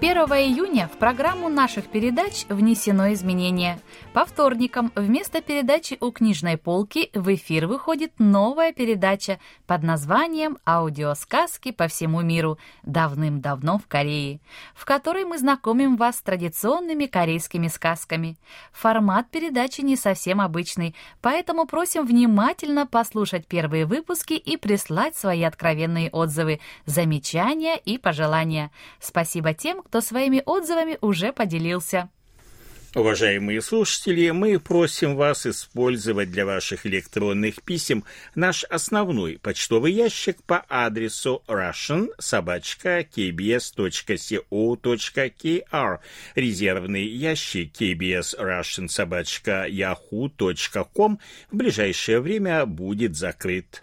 1 июня в программу наших передач внесено изменение. По вторникам вместо передачи у книжной полки в эфир выходит новая передача под названием «Аудиосказки по всему миру. Давным-давно в Корее», в которой мы знакомим вас с традиционными корейскими сказками. Формат передачи не совсем обычный, поэтому просим внимательно послушать первые выпуски и прислать свои откровенные отзывы, замечания и пожелания. Спасибо тем, кто своими отзывами уже поделился. Уважаемые слушатели, мы просим вас использовать для ваших электронных писем наш основной почтовый ящик по адресу russian-kbs.co.kr, резервный ящик kbs russian-yahoo.com в ближайшее время будет закрыт.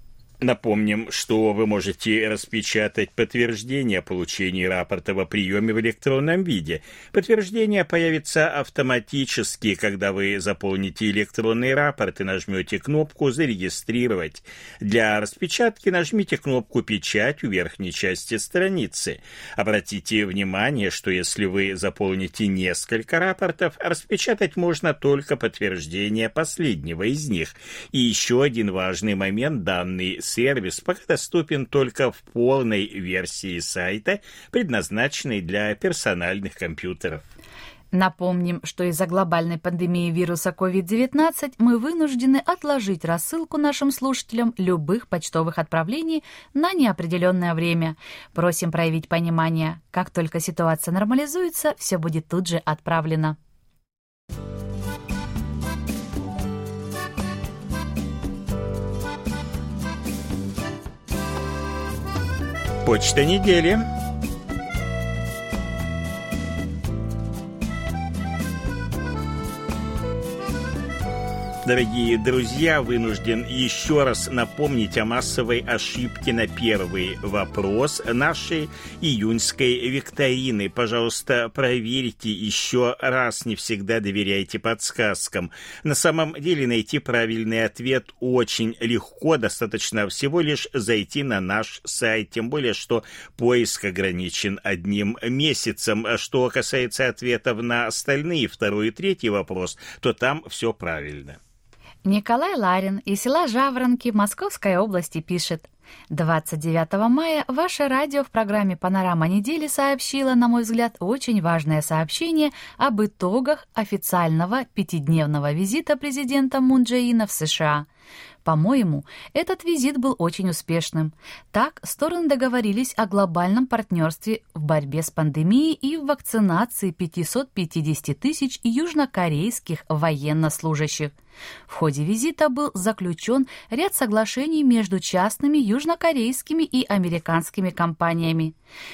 Напомним, что вы можете распечатать подтверждение о получении рапорта о приеме в электронном виде. Подтверждение появится автоматически, когда вы заполните электронный рапорт и нажмете кнопку «Зарегистрировать». Для распечатки нажмите кнопку «Печать» у верхней части страницы. Обратите внимание, что если вы заполните несколько рапортов, распечатать можно только подтверждение последнего из них. И еще один важный момент – данный сервис пока доступен только в полной версии сайта, предназначенной для персональных компьютеров. Напомним, что из-за глобальной пандемии вируса COVID-19 мы вынуждены отложить рассылку нашим слушателям любых почтовых отправлений на неопределенное время. Просим проявить понимание. Как только ситуация нормализуется, все будет тут же отправлено. Почта недели. Дорогие друзья, вынужден еще раз напомнить о массовой ошибке на первый вопрос нашей июньской викторины. Пожалуйста, проверьте еще раз, не всегда доверяйте подсказкам. На самом деле найти правильный ответ очень легко, достаточно всего лишь зайти на наш сайт, тем более, что поиск ограничен одним месяцем. Что касается ответов на остальные, второй и третий вопрос, то там все правильно. Николай Ларин из села Жаворонки Московской области пишет. 29 мая ваше радио в программе «Панорама недели» сообщило, на мой взгляд, очень важное сообщение об итогах официального пятидневного визита президента Мун Джеина в США – по-моему, этот визит был очень успешным. Так, стороны договорились о глобальном партнерстве в борьбе с пандемией и в вакцинации 550 тысяч южнокорейских военнослужащих. В ходе визита был заключен ряд соглашений между частными южнокорейскими и американскими компаниями.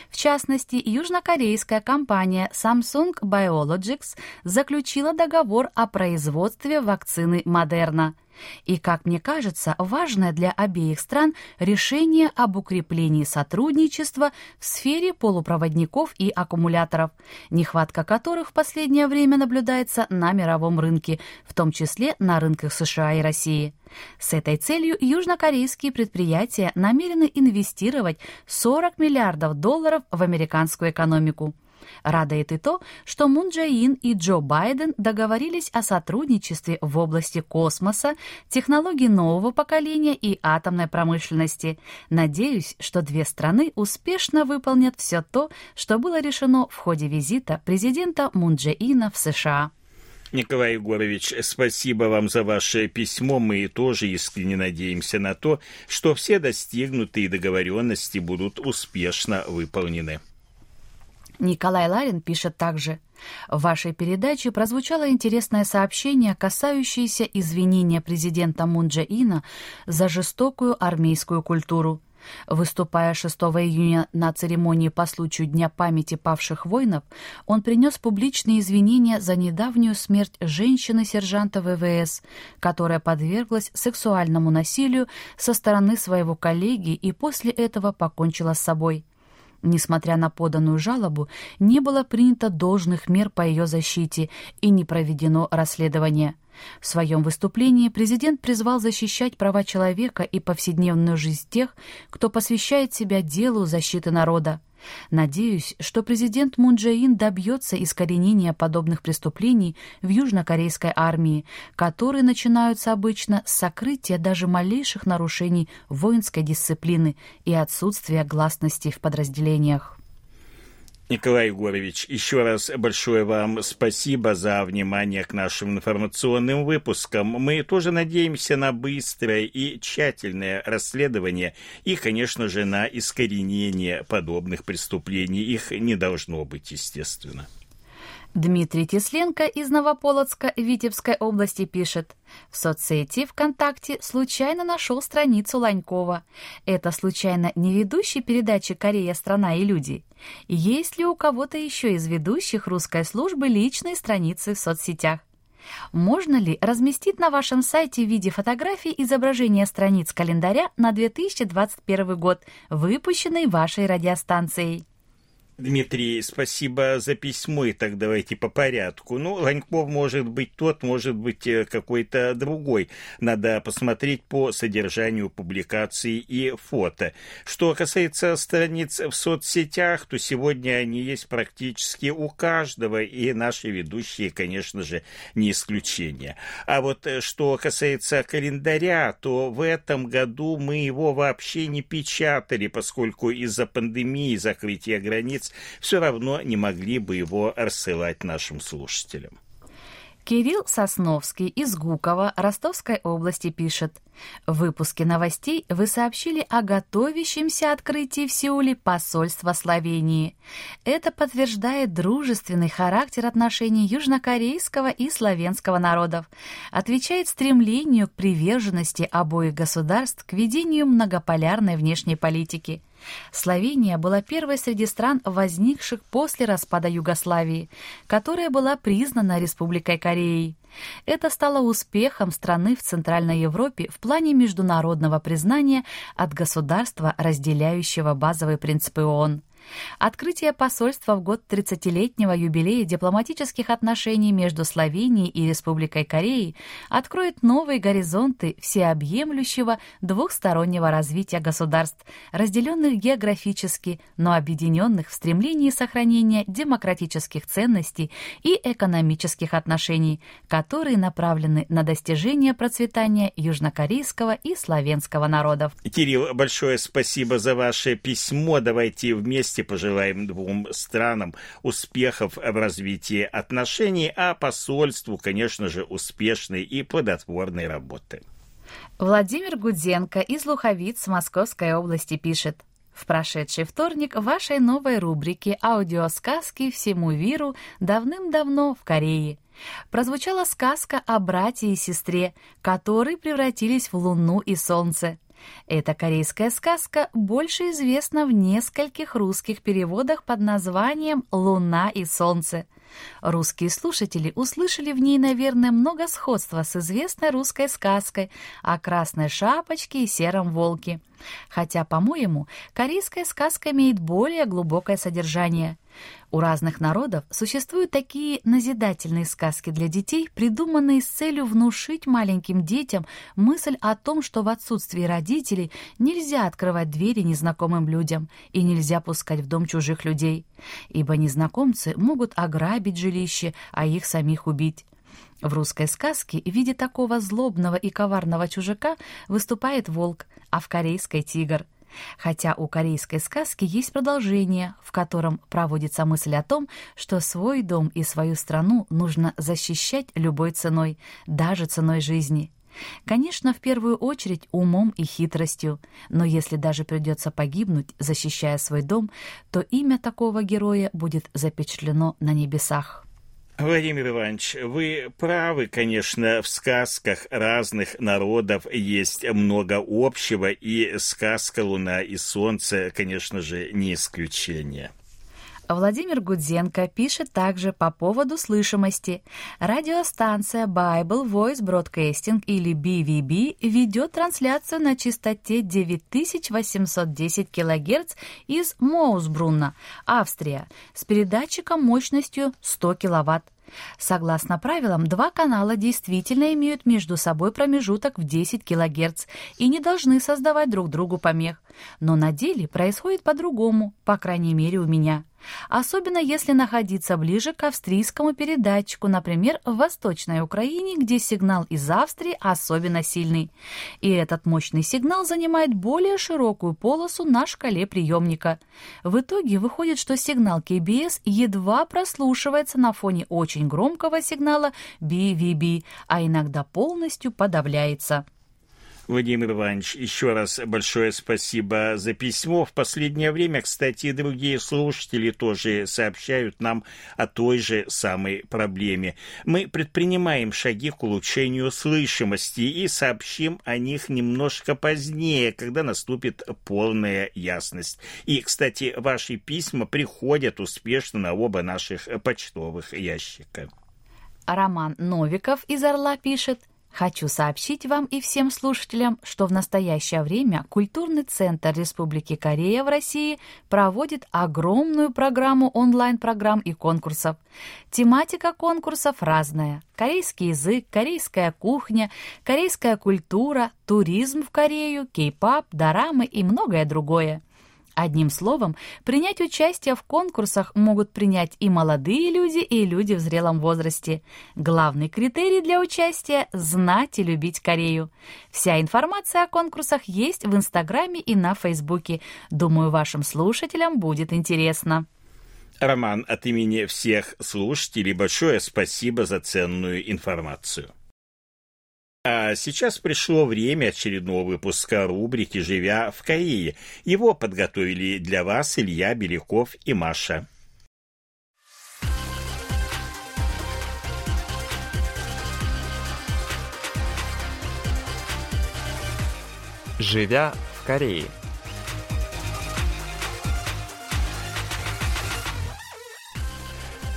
В частности, южнокорейская компания Samsung Biologics заключила договор о производстве вакцины Модерна – и, как мне кажется, важное для обеих стран решение об укреплении сотрудничества в сфере полупроводников и аккумуляторов, нехватка которых в последнее время наблюдается на мировом рынке, в том числе на рынках США и России. С этой целью южнокорейские предприятия намерены инвестировать 40 миллиардов долларов в американскую экономику. Радует и то, что Мун Джэ и Джо Байден договорились о сотрудничестве в области космоса, технологий нового поколения и атомной промышленности. Надеюсь, что две страны успешно выполнят все то, что было решено в ходе визита президента Мун Джэ в США. Николай Егорович, спасибо вам за ваше письмо. Мы тоже искренне надеемся на то, что все достигнутые договоренности будут успешно выполнены. Николай Ларин пишет также. В вашей передаче прозвучало интересное сообщение, касающееся извинения президента Мун Ина за жестокую армейскую культуру. Выступая 6 июня на церемонии по случаю Дня памяти павших воинов, он принес публичные извинения за недавнюю смерть женщины-сержанта ВВС, которая подверглась сексуальному насилию со стороны своего коллеги и после этого покончила с собой. Несмотря на поданную жалобу, не было принято должных мер по ее защите и не проведено расследование. В своем выступлении президент призвал защищать права человека и повседневную жизнь тех, кто посвящает себя делу защиты народа. Надеюсь, что президент Мун Дже Ин добьется искоренения подобных преступлений в южнокорейской армии, которые начинаются обычно с сокрытия даже малейших нарушений воинской дисциплины и отсутствия гласности в подразделениях. Николай Егорович, еще раз большое вам спасибо за внимание к нашим информационным выпускам. Мы тоже надеемся на быстрое и тщательное расследование и, конечно же, на искоренение подобных преступлений. Их не должно быть, естественно. Дмитрий Тесленко из Новополоцка Витебской области пишет. В соцсети ВКонтакте случайно нашел страницу Ланькова. Это случайно не ведущий передачи «Корея. Страна и люди». Есть ли у кого-то еще из ведущих русской службы личные страницы в соцсетях? Можно ли разместить на вашем сайте в виде фотографий изображение страниц календаря на 2021 год, выпущенный вашей радиостанцией? Дмитрий, спасибо за письмо, так давайте по порядку. Ну, Ланьков может быть тот, может быть э, какой-то другой. Надо посмотреть по содержанию публикаций и фото. Что касается страниц в соцсетях, то сегодня они есть практически у каждого, и наши ведущие, конечно же, не исключение. А вот э, что касается календаря, то в этом году мы его вообще не печатали, поскольку из-за пандемии закрытия границ все равно не могли бы его рассылать нашим слушателям. Кирилл Сосновский из Гукова Ростовской области пишет. В выпуске новостей вы сообщили о готовящемся открытии в Сеуле посольства Словении. Это подтверждает дружественный характер отношений южнокорейского и славянского народов, отвечает стремлению к приверженности обоих государств к ведению многополярной внешней политики. Словения была первой среди стран, возникших после распада Югославии, которая была признана Республикой Кореей. Это стало успехом страны в Центральной Европе в плане международного признания от государства, разделяющего базовые принципы ООН. Открытие посольства в год 30-летнего юбилея дипломатических отношений между Словенией и Республикой Кореи откроет новые горизонты всеобъемлющего двухстороннего развития государств, разделенных географически, но объединенных в стремлении сохранения демократических ценностей и экономических отношений, которые направлены на достижение процветания южнокорейского и славянского народов. Кирилл, большое спасибо за ваше письмо. Давайте вместе вместе пожелаем двум странам успехов в развитии отношений, а посольству, конечно же, успешной и плодотворной работы. Владимир Гудзенко из Луховиц Московской области пишет. В прошедший вторник в вашей новой рубрике «Аудиосказки всему миру» давным-давно в Корее прозвучала сказка о брате и сестре, которые превратились в луну и солнце. Эта корейская сказка больше известна в нескольких русских переводах под названием «Луна и солнце». Русские слушатели услышали в ней, наверное, много сходства с известной русской сказкой о красной шапочке и сером волке. Хотя, по-моему, корейская сказка имеет более глубокое содержание. У разных народов существуют такие назидательные сказки для детей, придуманные с целью внушить маленьким детям мысль о том, что в отсутствии родителей нельзя открывать двери незнакомым людям и нельзя пускать в дом чужих людей, ибо незнакомцы могут ограбить жилище, а их самих убить. В русской сказке в виде такого злобного и коварного чужака выступает волк, а в корейской — тигр — Хотя у корейской сказки есть продолжение, в котором проводится мысль о том, что свой дом и свою страну нужно защищать любой ценой, даже ценой жизни. Конечно, в первую очередь умом и хитростью, но если даже придется погибнуть, защищая свой дом, то имя такого героя будет запечатлено на небесах. Владимир Иванович, вы правы, конечно, в сказках разных народов есть много общего, и сказка «Луна и солнце», конечно же, не исключение. Владимир Гудзенко пишет также по поводу слышимости. Радиостанция Bible Voice Broadcasting или BVB ведет трансляцию на частоте 9810 кГц из Моусбрунна, Австрия, с передатчиком мощностью 100 кВт. Согласно правилам, два канала действительно имеют между собой промежуток в 10 кГц и не должны создавать друг другу помех. Но на деле происходит по-другому, по крайней мере у меня. Особенно если находиться ближе к австрийскому передатчику, например, в Восточной Украине, где сигнал из Австрии особенно сильный. И этот мощный сигнал занимает более широкую полосу на шкале приемника. В итоге выходит, что сигнал KBS едва прослушивается на фоне очень громкого сигнала BVB, а иногда полностью подавляется. Владимир Иванович, еще раз большое спасибо за письмо. В последнее время, кстати, другие слушатели тоже сообщают нам о той же самой проблеме. Мы предпринимаем шаги к улучшению слышимости и сообщим о них немножко позднее, когда наступит полная ясность. И, кстати, ваши письма приходят успешно на оба наших почтовых ящика. Роман Новиков из Орла пишет – Хочу сообщить вам и всем слушателям, что в настоящее время Культурный центр Республики Корея в России проводит огромную программу онлайн-программ и конкурсов. Тематика конкурсов разная. Корейский язык, корейская кухня, корейская культура, туризм в Корею, кей-пап, дорамы и многое другое. Одним словом, принять участие в конкурсах могут принять и молодые люди, и люди в зрелом возрасте. Главный критерий для участия – знать и любить Корею. Вся информация о конкурсах есть в Инстаграме и на Фейсбуке. Думаю, вашим слушателям будет интересно. Роман, от имени всех слушателей большое спасибо за ценную информацию. А сейчас пришло время очередного выпуска рубрики «Живя в Корее». Его подготовили для вас Илья Беляков и Маша. Живя в Корее –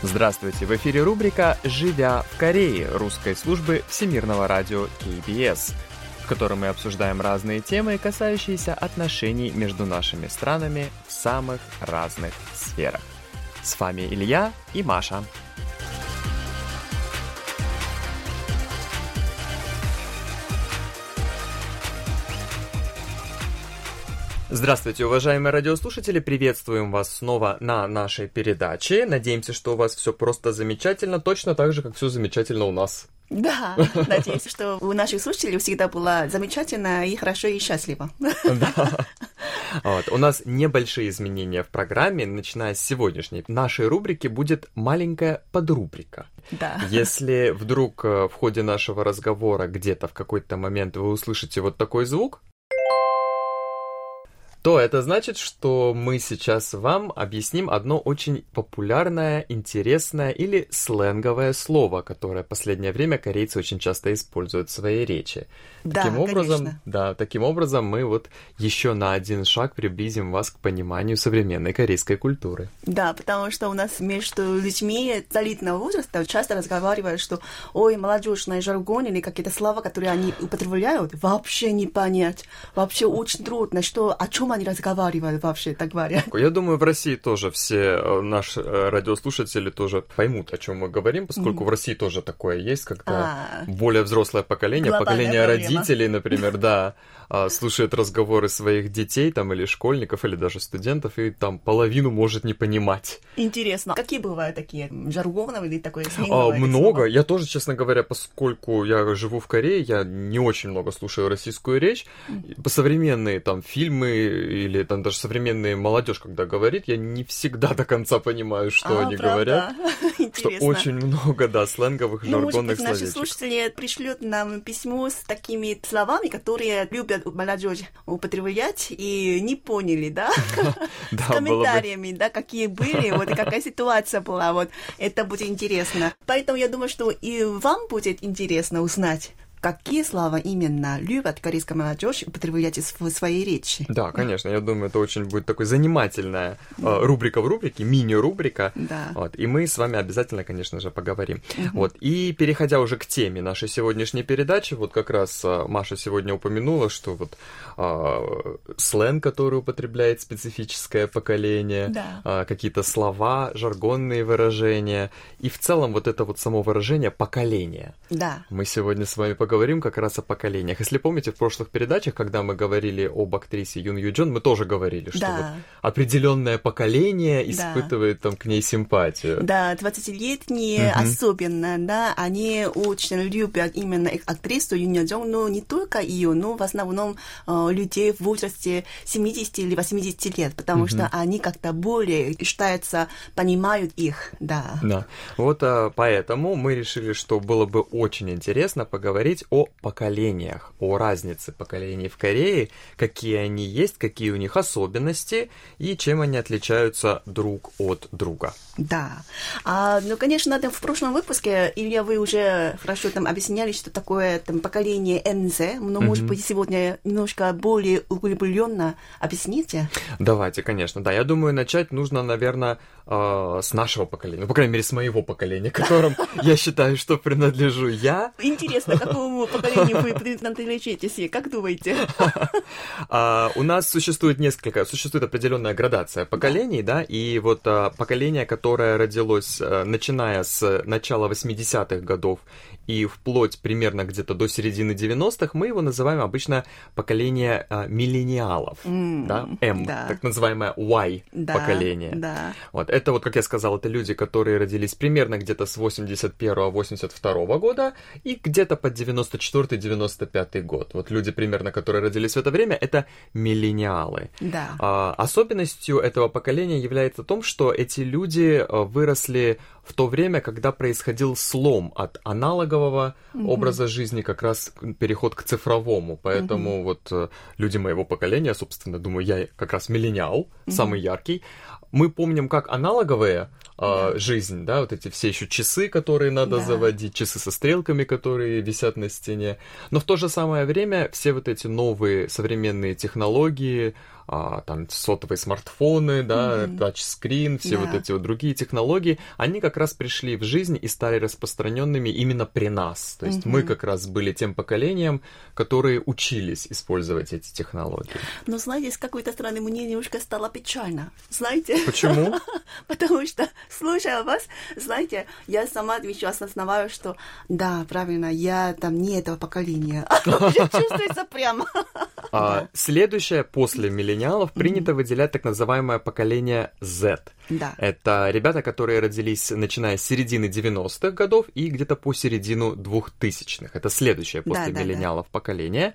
Здравствуйте! В эфире рубрика «Живя в Корее» русской службы Всемирного радио KBS, в которой мы обсуждаем разные темы, касающиеся отношений между нашими странами в самых разных сферах. С вами Илья и Маша. Здравствуйте, уважаемые радиослушатели, приветствуем вас снова на нашей передаче. Надеемся, что у вас все просто замечательно, точно так же, как все замечательно у нас. Да, надеюсь, что у наших слушателей всегда было замечательно и хорошо и счастливо. Да. Вот. У нас небольшие изменения в программе. Начиная с сегодняшней нашей рубрики будет маленькая подрубрика. Да. Если вдруг э, в ходе нашего разговора где-то в какой-то момент вы услышите вот такой звук, то это значит, что мы сейчас вам объясним одно очень популярное, интересное или сленговое слово, которое в последнее время корейцы очень часто используют в своей речи. Да, таким образом, конечно. да, таким образом мы вот еще на один шаг приблизим вас к пониманию современной корейской культуры. Да, потому что у нас между людьми солидного возраста часто разговаривают, что ой, молодежный жаргон или какие-то слова, которые они употребляют, вообще не понять. Вообще очень трудно, что о чем они разговаривают вообще, так говоря. Я думаю, в России тоже все э, наши э, радиослушатели тоже поймут, о чем мы говорим, поскольку mm. в России тоже такое есть, когда а, более взрослое поколение, поколение родителей, например, да, а, слушает разговоры своих детей там или школьников, или даже студентов, и там половину может не понимать. Интересно, какие бывают такие жаргоновые или такое а, Много. Слова? Я тоже, честно говоря, поскольку я живу в Корее, я не очень много слушаю российскую речь. Mm. Современные там фильмы, или там даже современные молодежь, когда говорит, я не всегда до конца понимаю, что а, они правда? говорят. Что очень много, да, сленговых, ну, жаргонных может быть, наши слушатели пришлют нам письмо с такими словами, которые любят молодежь употреблять и не поняли, да? С комментариями, да, какие были, вот какая ситуация была, вот это будет интересно. Поэтому я думаю, что и вам будет интересно узнать, какие слова именно любят корейская молодежь употреблять в своей речи. Да, конечно, я думаю, это очень будет такой занимательная э, рубрика в рубрике, мини-рубрика. Да. Вот, и мы с вами обязательно, конечно же, поговорим. Угу. Вот, и переходя уже к теме нашей сегодняшней передачи, вот как раз э, Маша сегодня упомянула, что вот э, сленг, который употребляет специфическое поколение, да. э, какие-то слова, жаргонные выражения, и в целом вот это вот само выражение поколение. Да. Мы сегодня с вами поговорим поговорим как раз о поколениях. Если помните, в прошлых передачах, когда мы говорили об актрисе Юн Ю Джон, мы тоже говорили, что да. вот определенное поколение испытывает да. там к ней симпатию. Да, 20-летние угу. особенно, да, они очень любят именно актрису Юн Ю Джон, но не только ее, но в основном э, людей в возрасте 70 или 80 лет, потому угу. что они как-то более считаются, понимают их, да. Да, вот а, поэтому мы решили, что было бы очень интересно поговорить поговорить о поколениях, о разнице поколений в Корее, какие они есть, какие у них особенности и чем они отличаются друг от друга. Да. А, ну, конечно, там в прошлом выпуске, Илья, вы уже хорошо там объясняли, что такое там поколение НЗ, но, mm-hmm. может быть, сегодня немножко более углубленно объясните? Давайте, конечно, да. Я думаю, начать нужно, наверное, э, с нашего поколения, ну, по крайней мере, с моего поколения, которым я считаю, что принадлежу я. Интересно, какому поколению вы принадлежите, как думаете? А, у нас существует несколько, существует определенная градация поколений, да, и вот а, поколение, которое родилось, э, начиная с начала 80-х годов и вплоть примерно где-то до середины 90-х, мы его называем обычно поколение а, миллениалов, mm, да, М, да. так называемое Y да, поколение. Да. Вот, это вот, как я сказал, это люди, которые родились примерно где-то с 81-82 года и где-то под 94-95 год. Вот люди примерно, которые родились в это время, это миллениалы. Да. А, особенностью этого поколения является том, что эти люди а, выросли в то время, когда происходил слом от аналогового mm-hmm. образа жизни, как раз переход к цифровому. Поэтому mm-hmm. вот э, люди моего поколения, собственно, думаю, я как раз миллениал, mm-hmm. самый яркий. Мы помним, как аналоговые да. жизнь, да, вот эти все еще часы, которые надо да. заводить, часы со стрелками, которые висят на стене. Но в то же самое время все вот эти новые современные технологии, а, там сотовые смартфоны, да, mm-hmm. тачскрин, все да. вот эти вот другие технологии, они как раз пришли в жизнь и стали распространенными именно при нас. То есть mm-hmm. мы как раз были тем поколением, которые учились использовать эти технологии. Но знаете, с какой-то стороны мне немножко стало печально. Знаете? Почему? Потому что, слушая вас, знаете, я сама сейчас осознаваю, что да, правильно, я там не этого поколения. Чувствуется прямо. А, следующее после миллениалов миллениалов принято mm-hmm. выделять так называемое поколение Z. Да. Это ребята, которые родились начиная с середины 90-х годов и где-то по середину 2000-х. Это следующее после да, миллениалов да, да. поколение.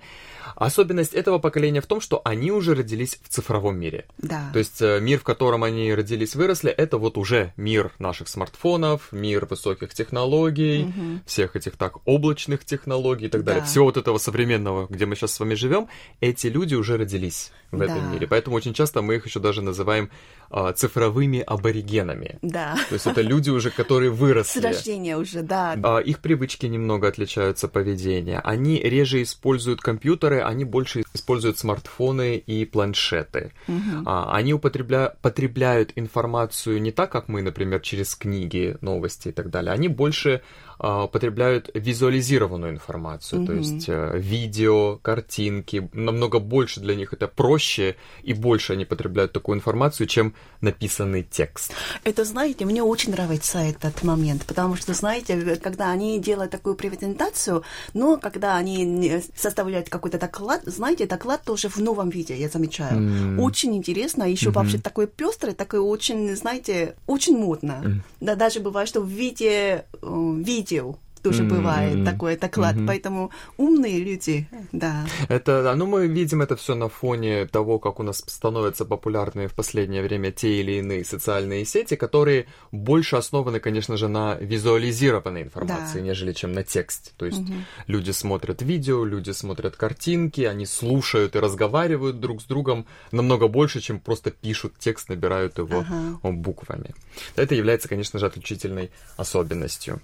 Особенность этого поколения в том, что они уже родились в цифровом мире. Да. То есть э, мир, в котором они родились, выросли, это вот уже мир наших смартфонов, мир высоких технологий, угу. всех этих так облачных технологий и так да. далее. Всего вот этого современного, где мы сейчас с вами живем, эти люди уже родились в да. этом мире. Поэтому очень часто мы их еще даже называем а, цифровыми аборигенами. Да. То есть это люди уже, которые выросли. С рождения уже, да. А, их привычки немного отличаются, поведение. Они реже используют компьютеры, они больше используют смартфоны и планшеты. Угу. А, они употребля... потребляют информацию не так, как мы, например, через книги, новости и так далее. Они больше а, потребляют визуализированную информацию, mm-hmm. то есть э, видео, картинки, намного больше для них это проще и больше они потребляют такую информацию, чем написанный текст. Это, знаете, мне очень нравится этот момент, потому что, знаете, когда они делают такую презентацию, но когда они составляют какой-то доклад, знаете, доклад тоже в новом виде, я замечаю. Mm. Очень интересно, еще mm-hmm. вообще такой пестрый, такой очень, знаете, очень модно. Mm. Да, даже бывает, что в виде, э, виде видео тоже mm-hmm. бывает такой доклад. Mm-hmm. Поэтому умные люди, да. Это, ну мы видим это все на фоне того, как у нас становятся популярны в последнее время те или иные социальные сети, которые больше основаны, конечно же, на визуализированной информации, да. нежели чем на тексте. То есть mm-hmm. люди смотрят видео, люди смотрят картинки, они слушают и разговаривают друг с другом намного больше, чем просто пишут текст, набирают его ага. буквами. Это является, конечно же, отличительной особенностью.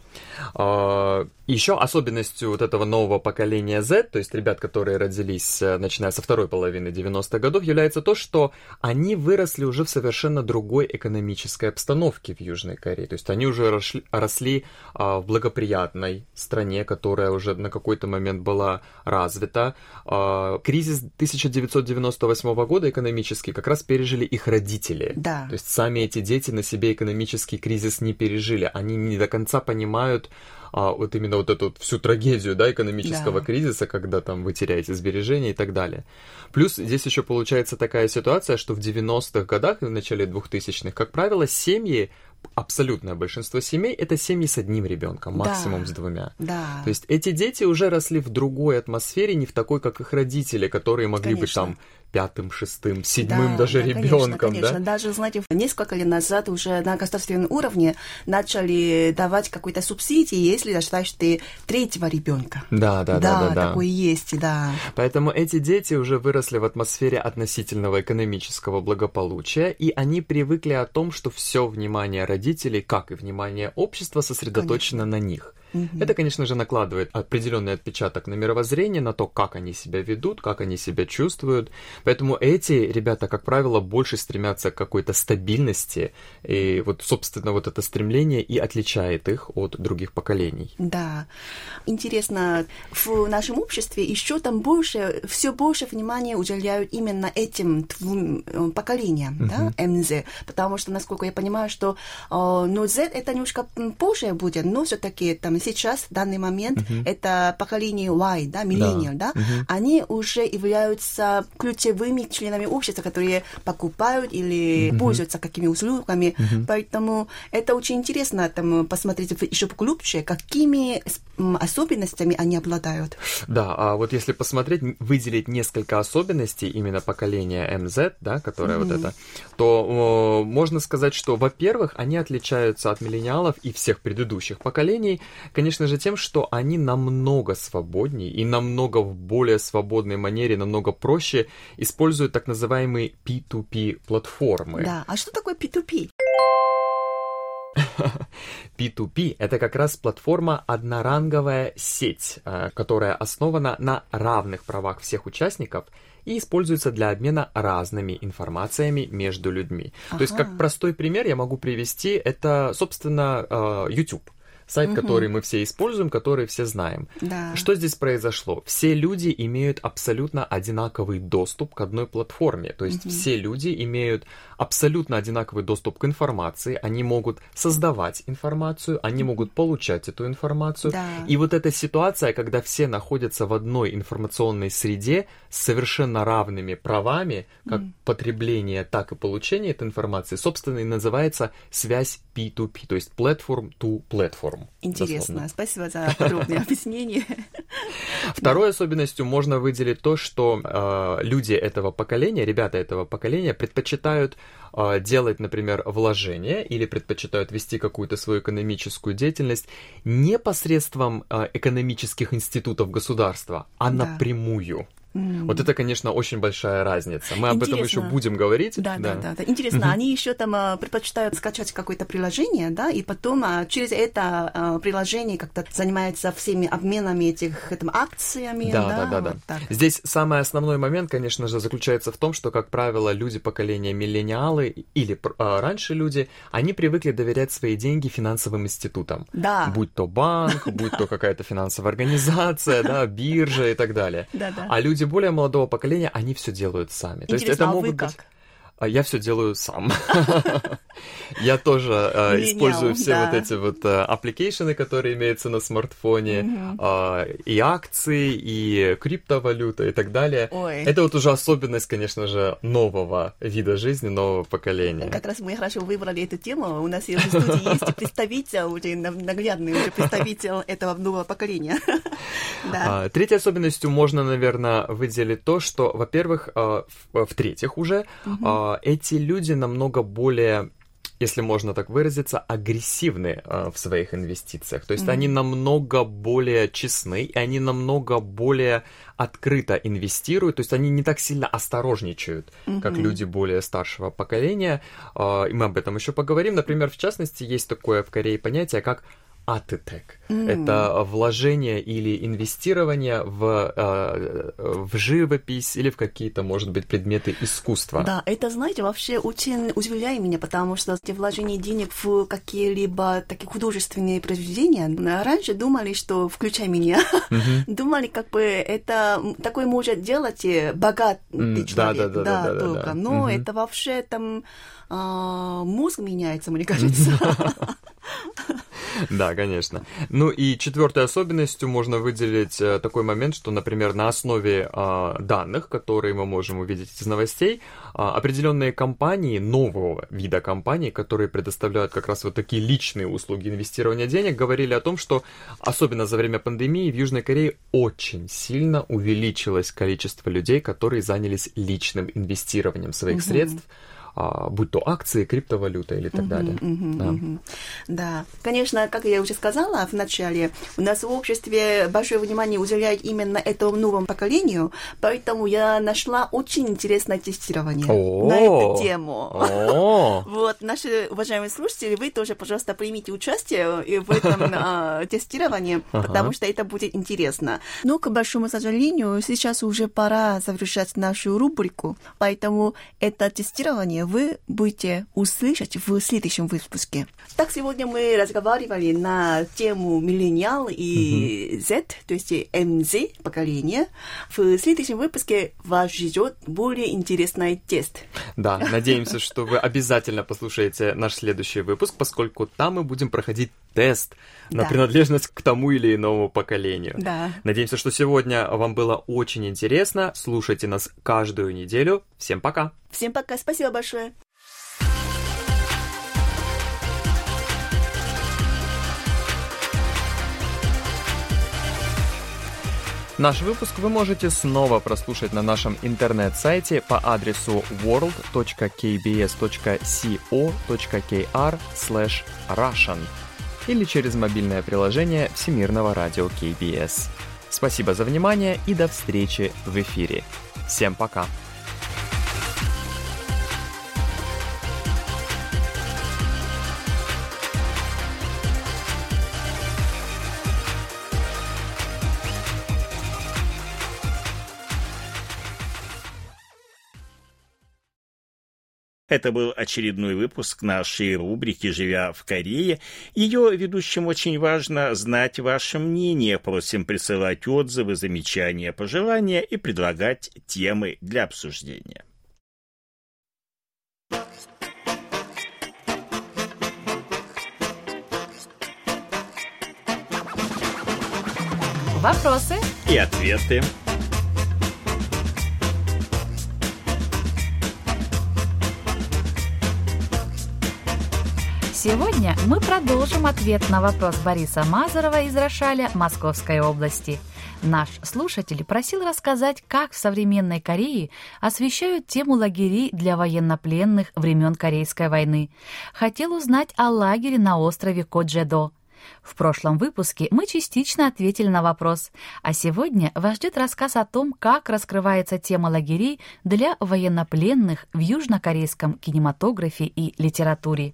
А, Еще особенностью вот этого нового поколения Z, то есть ребят, которые родились э, начиная со второй половины 90-х годов, является то, что они выросли уже в совершенно другой экономической обстановке в Южной Корее. То есть они уже росли, росли а, в благоприятной стране, которая уже на какой-то момент была развита. А, кризис 1998 года экономический как раз пережили их родители. Да. То есть сами эти дети на себе экономический кризис не пережили. Они не до конца понимают, а, вот именно вот эту вот всю трагедию, да, экономического да. кризиса, когда там вы теряете сбережения и так далее. Плюс здесь еще получается такая ситуация, что в 90-х годах и в начале 2000-х, как правило, семьи абсолютное большинство семей это семьи с одним ребенком, максимум да, с двумя. Да. То есть эти дети уже росли в другой атмосфере, не в такой, как их родители, которые могли конечно. быть там пятым, шестым, седьмым да, даже да, ребенком, конечно, конечно. да? Даже, знаете, несколько лет назад уже на государственном уровне начали давать какой-то субсидии, если считаешь ты третьего ребенка. Да, да, да, да, да. такое есть, да. Поэтому эти дети уже выросли в атмосфере относительного экономического благополучия, и они привыкли о том, что все внимание родителей, как и внимание общества, сосредоточено конечно. на них. Угу. Это, конечно же, накладывает определенный отпечаток на мировоззрение, на то, как они себя ведут, как они себя чувствуют. Поэтому эти ребята, как правило, больше стремятся к какой-то стабильности. И вот, собственно, вот это стремление и отличает их от других поколений. Да. Интересно, в нашем обществе еще там больше, все больше внимания уделяют именно этим двум э, поколениям, угу. да, МЗ. Потому что, насколько я понимаю, что э, ну, Z это немножко позже будет, но все-таки там сейчас, в данный момент, uh-huh. это поколение Y, да, миллениал, да, да? Uh-huh. они уже являются ключевыми членами общества, которые покупают или uh-huh. пользуются какими услугами. Uh-huh. Поэтому это очень интересно там посмотреть еще глубже, какими особенностями они обладают. Да, а вот если посмотреть, выделить несколько особенностей именно поколения МЗ, да, которое mm-hmm. вот это, то о, можно сказать, что, во-первых, они отличаются от миллениалов и всех предыдущих поколений конечно же, тем, что они намного свободнее и намного в более свободной манере, намного проще используют так называемые P2P платформы. Да, а что такое P2P? P2P — это как раз платформа одноранговая сеть, э, которая основана на равных правах всех участников и используется для обмена разными информациями между людьми. Ага. То есть, как простой пример я могу привести, это, собственно, э, YouTube сайт, угу. который мы все используем, который все знаем. Да. Что здесь произошло? Все люди имеют абсолютно одинаковый доступ к одной платформе. То есть угу. все люди имеют абсолютно одинаковый доступ к информации, они могут создавать информацию, они могут получать эту информацию. Да. И вот эта ситуация, когда все находятся в одной информационной среде с совершенно равными правами, как mm. потребление, так и получение этой информации, собственно, и называется связь P2P, то есть platform to platform. Интересно, дословно. спасибо за подробное объяснение. Второй особенностью можно выделить то, что э, люди этого поколения, ребята этого поколения предпочитают а, делать, например, вложения или предпочитают вести какую-то свою экономическую деятельность не посредством а, экономических институтов государства, а да. напрямую. Mm. Вот это, конечно, очень большая разница. Мы Интересно. об этом еще будем говорить. Да, да, да. да. Интересно, mm-hmm. они еще там а, предпочитают скачать какое-то приложение, да, и потом а, через это а, приложение как-то занимаются всеми обменами этих там, акциями. Да, да, да, да. Вот Здесь самый основной момент, конечно же, заключается в том, что, как правило, люди поколения миллениалы или а, раньше люди, они привыкли доверять свои деньги финансовым институтам. Да. Будь то банк, будь то какая-то финансовая организация, да, биржа и так далее. Да, да. А люди люди более молодого поколения, они все делают сами. Интересно, То есть это а могут вы как? быть а я все делаю сам. Я тоже э, использую все вот эти вот application ы, которые имеются на смартфоне, а, и акции, и криптовалюта и так далее. Это вот уже особенность, конечно же, нового вида жизни, нового поколения. Как раз мы хорошо выбрали эту тему. У нас в студии есть представитель, уже наглядный уже представитель этого нового поколения. А, третьей особенностью можно, наверное, выделить то, что, во-первых, в-третьих уже, эти люди намного более если можно так выразиться, агрессивны э, в своих инвестициях. То есть mm-hmm. они намного более честны, и они намного более открыто инвестируют, то есть они не так сильно осторожничают, mm-hmm. как люди более старшего поколения. Э, и мы об этом еще поговорим. Например, в частности, есть такое в Корее понятие, как Атетек. Mm. Это вложение или инвестирование в, э, в живопись или в какие-то, может быть, предметы искусства. Да, это, знаете, вообще очень удивляет меня, потому что эти вложения денег в какие-либо такие художественные произведения, раньше думали, что, включай меня, mm-hmm. думали, как бы это такой может делать богатый mm, человек, да, да, да, да, да, только. Да, да. Но mm-hmm. это вообще там а, мозг меняется, мне кажется. Да, конечно. Ну и четвертой особенностью можно выделить э, такой момент, что, например, на основе э, данных, которые мы можем увидеть из новостей, э, определенные компании, нового вида компаний, которые предоставляют как раз вот такие личные услуги инвестирования денег, говорили о том, что особенно за время пандемии в Южной Корее очень сильно увеличилось количество людей, которые занялись личным инвестированием своих угу. средств а, будь то акции, криптовалюта или так uh-huh, далее. Uh-huh, да. Uh-huh. да, конечно, как я уже сказала в начале, у нас в обществе большое внимание уделяет именно этому новому поколению, поэтому я нашла очень интересное тестирование на эту тему. Вот, наши уважаемые слушатели, вы тоже, пожалуйста, примите участие в этом а, тестировании, потому что это будет интересно. Но, к большому сожалению, сейчас уже пора завершать нашу рубрику, поэтому это тестирование вы будете услышать в следующем выпуске. Так, сегодня мы разговаривали на тему миллениал и. Z, то есть МЗ поколение. В следующем выпуске вас ждет более интересный тест. Да, надеемся, что вы обязательно послушаете наш следующий выпуск, поскольку там мы будем проходить тест на да. принадлежность к тому или иному поколению. Да. Надеемся, что сегодня вам было очень интересно. Слушайте нас каждую неделю. Всем пока. Всем пока. Спасибо большое. Наш выпуск вы можете снова прослушать на нашем интернет-сайте по адресу world.kbs.co.kr/russian или через мобильное приложение Всемирного радио KBS. Спасибо за внимание и до встречи в эфире. Всем пока! Это был очередной выпуск нашей рубрики «Живя в Корее». Ее ведущим очень важно знать ваше мнение. Просим присылать отзывы, замечания, пожелания и предлагать темы для обсуждения. Вопросы и ответы. Сегодня мы продолжим ответ на вопрос Бориса Мазарова из Рошаля Московской области. Наш слушатель просил рассказать, как в современной Корее освещают тему лагерей для военнопленных времен Корейской войны. Хотел узнать о лагере на острове Коджедо. В прошлом выпуске мы частично ответили на вопрос, а сегодня вас ждет рассказ о том, как раскрывается тема лагерей для военнопленных в южнокорейском кинематографе и литературе.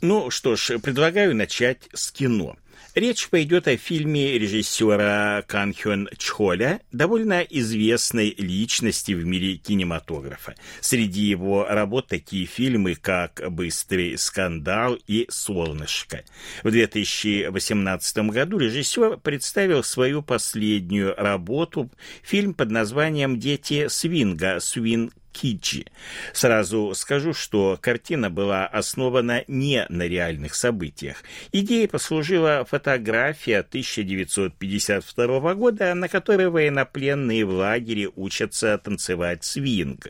Ну что ж, предлагаю начать с кино. Речь пойдет о фильме режиссера Кан Хён Чхоля, довольно известной личности в мире кинематографа. Среди его работ такие фильмы, как «Быстрый скандал» и «Солнышко». В 2018 году режиссер представил свою последнюю работу, фильм под названием «Дети свинга» «Свин Киджи. Сразу скажу, что картина была основана не на реальных событиях. Идеей послужила фотография 1952 года, на которой военнопленные в лагере учатся танцевать свинг.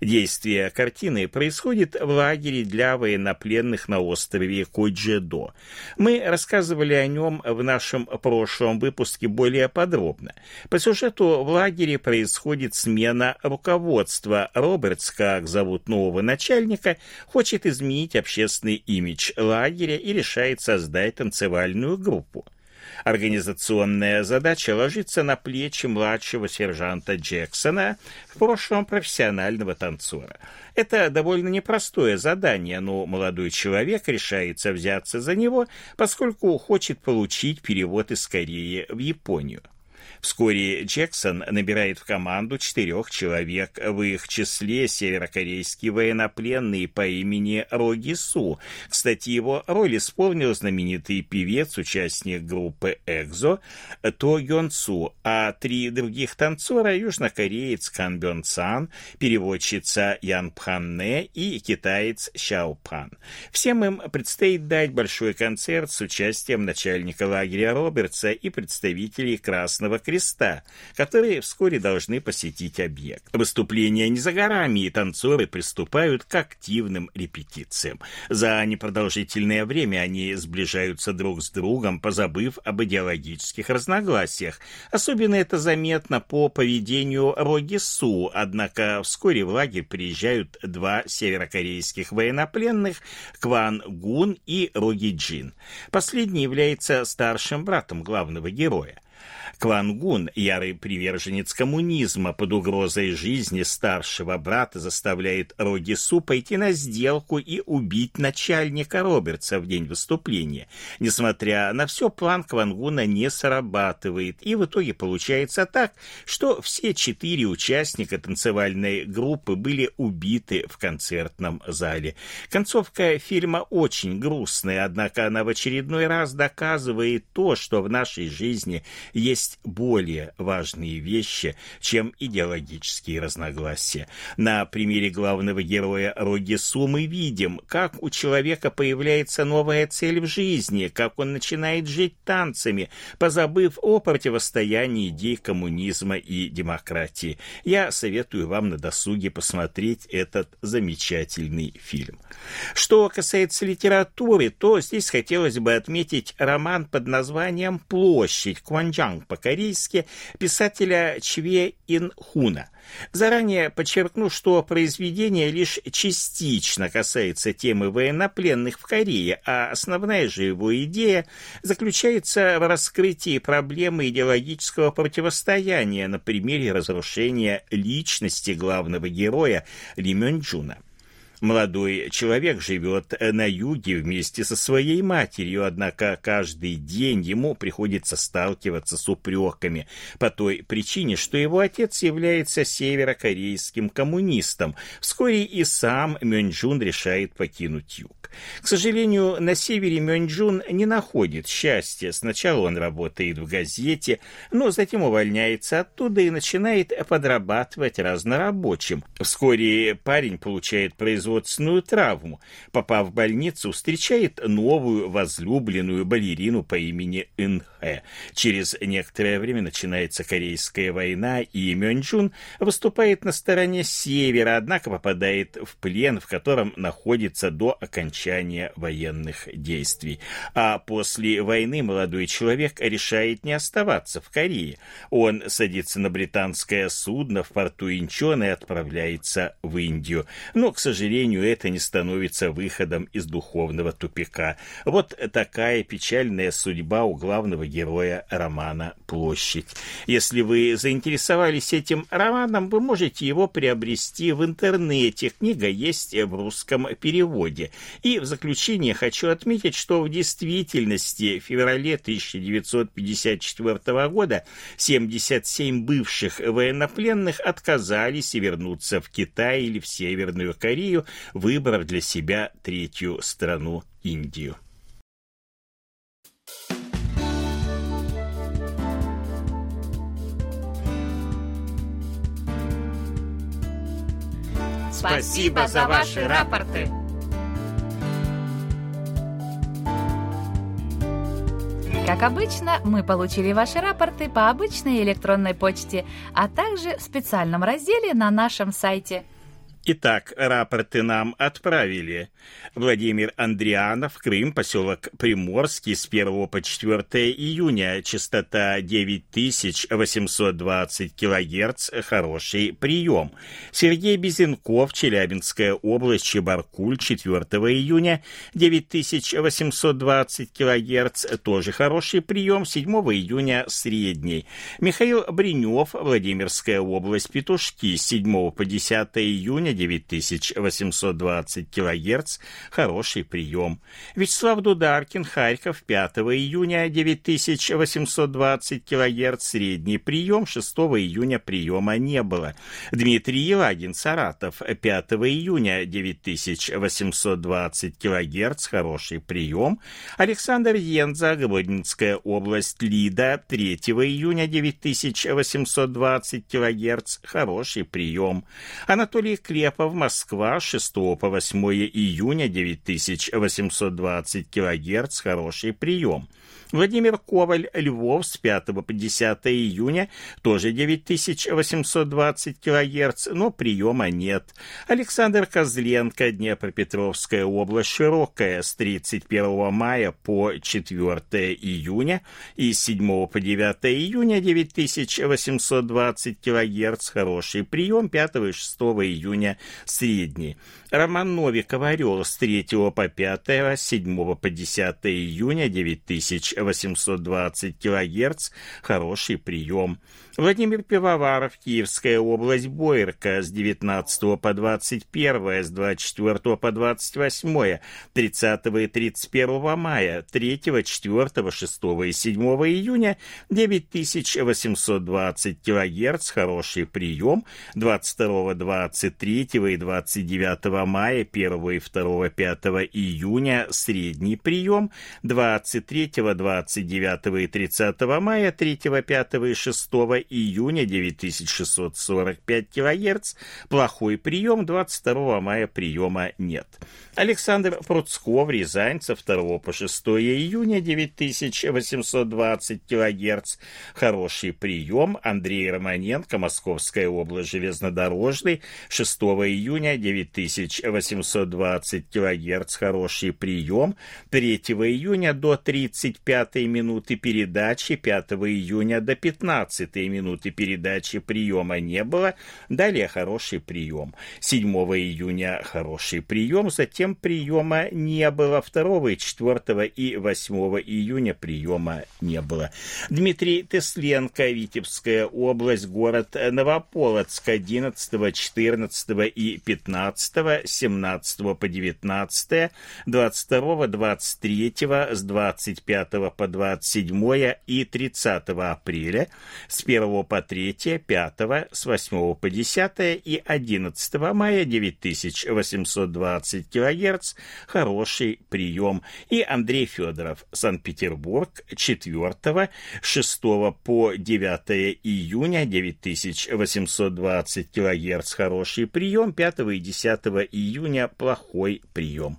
Действие картины происходит в лагере для военнопленных на острове Койджедо. Мы рассказывали о нем в нашем прошлом выпуске более подробно. По сюжету в лагере происходит смена руководства. Робертс, как зовут нового начальника, хочет изменить общественный имидж лагеря и решает создать танцевальную группу. Организационная задача ложится на плечи младшего сержанта Джексона, в прошлом профессионального танцора. Это довольно непростое задание, но молодой человек решается взяться за него, поскольку хочет получить перевод из Кореи в Японию. Вскоре Джексон набирает в команду четырех человек, в их числе северокорейский военнопленный по имени Роги Су. Кстати, его роль исполнил знаменитый певец, участник группы «Экзо» То Гён Су, а три других танцора — южнокореец Кан Бён Сан, переводчица Ян Пхан Не и китаец Сяо Пан. Всем им предстоит дать большой концерт с участием начальника лагеря Робертса и представителей Красного Креста Креста, которые вскоре должны посетить объект. Выступления не за горами, и танцоры приступают к активным репетициям. За непродолжительное время они сближаются друг с другом, позабыв об идеологических разногласиях. Особенно это заметно по поведению Роги Су, однако вскоре в лагерь приезжают два северокорейских военнопленных Кван Гун и Роги Джин. Последний является старшим братом главного героя. Квангун, ярый приверженец коммунизма, под угрозой жизни старшего брата заставляет Рогису пойти на сделку и убить начальника Робертса в день выступления. Несмотря на все, план Квангуна не срабатывает, и в итоге получается так, что все четыре участника танцевальной группы были убиты в концертном зале. Концовка фильма очень грустная, однако она в очередной раз доказывает то, что в нашей жизни есть более важные вещи, чем идеологические разногласия. На примере главного героя Рогису мы видим, как у человека появляется новая цель в жизни, как он начинает жить танцами, позабыв о противостоянии идей коммунизма и демократии. Я советую вам на досуге посмотреть этот замечательный фильм. Что касается литературы, то здесь хотелось бы отметить роман под названием «Площадь» Кванджанг по-корейски писателя Чве Ин Хуна. Заранее подчеркну, что произведение лишь частично касается темы военнопленных в Корее, а основная же его идея заключается в раскрытии проблемы идеологического противостояния на примере разрушения личности главного героя Ли Мён Джуна. Молодой человек живет на юге вместе со своей матерью, однако каждый день ему приходится сталкиваться с упреками по той причине, что его отец является северокорейским коммунистом. Вскоре и сам Мёнджун решает покинуть юг. К сожалению, на севере Мёнджун не находит счастья. Сначала он работает в газете, но затем увольняется оттуда и начинает подрабатывать разнорабочим. Вскоре парень получает производственную травму. Попав в больницу, встречает новую возлюбленную балерину по имени Инхэ. Через некоторое время начинается Корейская война, и Мёнджун выступает на стороне севера, однако попадает в плен, в котором находится до окончания окончания военных действий. А после войны молодой человек решает не оставаться в Корее. Он садится на британское судно в порту Инчон и отправляется в Индию. Но, к сожалению, это не становится выходом из духовного тупика. Вот такая печальная судьба у главного героя романа «Площадь». Если вы заинтересовались этим романом, вы можете его приобрести в интернете. Книга есть в русском переводе. И в заключение хочу отметить, что в действительности в феврале 1954 года 77 бывших военнопленных отказались вернуться в Китай или в Северную Корею, выбрав для себя третью страну Индию. Спасибо за ваши рапорты. Как обычно, мы получили ваши рапорты по обычной электронной почте, а также в специальном разделе на нашем сайте – Итак, рапорты нам отправили. Владимир Андрианов, Крым, поселок Приморский с 1 по 4 июня, частота 9820 кГц, хороший прием. Сергей Безенков, Челябинская область, Чебаркуль, 4 июня, 9820 кГц, тоже хороший прием, 7 июня средний. Михаил Бринев, Владимирская область, Петушки, 7 по 10 июня, 9820 кГц, хороший прием. Вячеслав Дударкин, Харьков, 5 июня 9820 кГц, средний прием, 6 июня приема не было. Дмитрий Елагин, Саратов, 5 июня 9820 кГц, хороший прием. Александр Енза, Гводнинская область, Лида, 3 июня 9820 кГц, хороший прием. Анатолий Клев, Репов, Москва, 6 по 8 июня, 9820 кГц, хороший прием. Владимир Коваль, Львов, с 5 по 10 июня, тоже 9820 кГц, но приема нет. Александр Козленко, Днепропетровская область, Широкая, с 31 мая по 4 июня и с 7 по 9 июня 9820 кГц, хороший прием, 5 и 6 июня средний. Роман Новиков, Орел, с 3 по 5, с 7 по 10 июня 9820 820 кГц, хороший прием. Владимир Пивоваров, Киевская область, Бойерка, с 19 по 21, с 24 по 28, 30 и 31 мая, 3, 4, 6 и 7 июня, 9820 кГц, хороший прием, 22, 23 и 29 мая, 1 и 2, 5 июня, средний прием, 23, 29 и 30 мая, 3, 5 и 6 июня 9645 кГц, плохой прием, 22 мая приема нет. Александр Пруцков, Рязань, со 2 по 6 июня 9820 кГц, хороший прием. Андрей Романенко, Московская область, железнодорожный, 6 июня 9820 кГц, хороший прием. 3 июня до 35 минуты передачи, 5 июня до 15 минуты передачи приема не было. Далее хороший прием. 7 июня хороший прием, затем приема не было. 2, 4 и 8 июня приема не было. Дмитрий Тесленко, Витебская область, город Новополоцк, 11, 14 и 15, 17 по 19, 22, 23, с 25 по 27 и 30 апреля, с 1 по 3, 5, с 8 по 10 и 11 мая 9820 километров кГц, хороший прием. И Андрей Федоров, Санкт-Петербург, 4, 6 по 9 июня, 9820 кГц, хороший прием, 5 и 10 июня, плохой прием.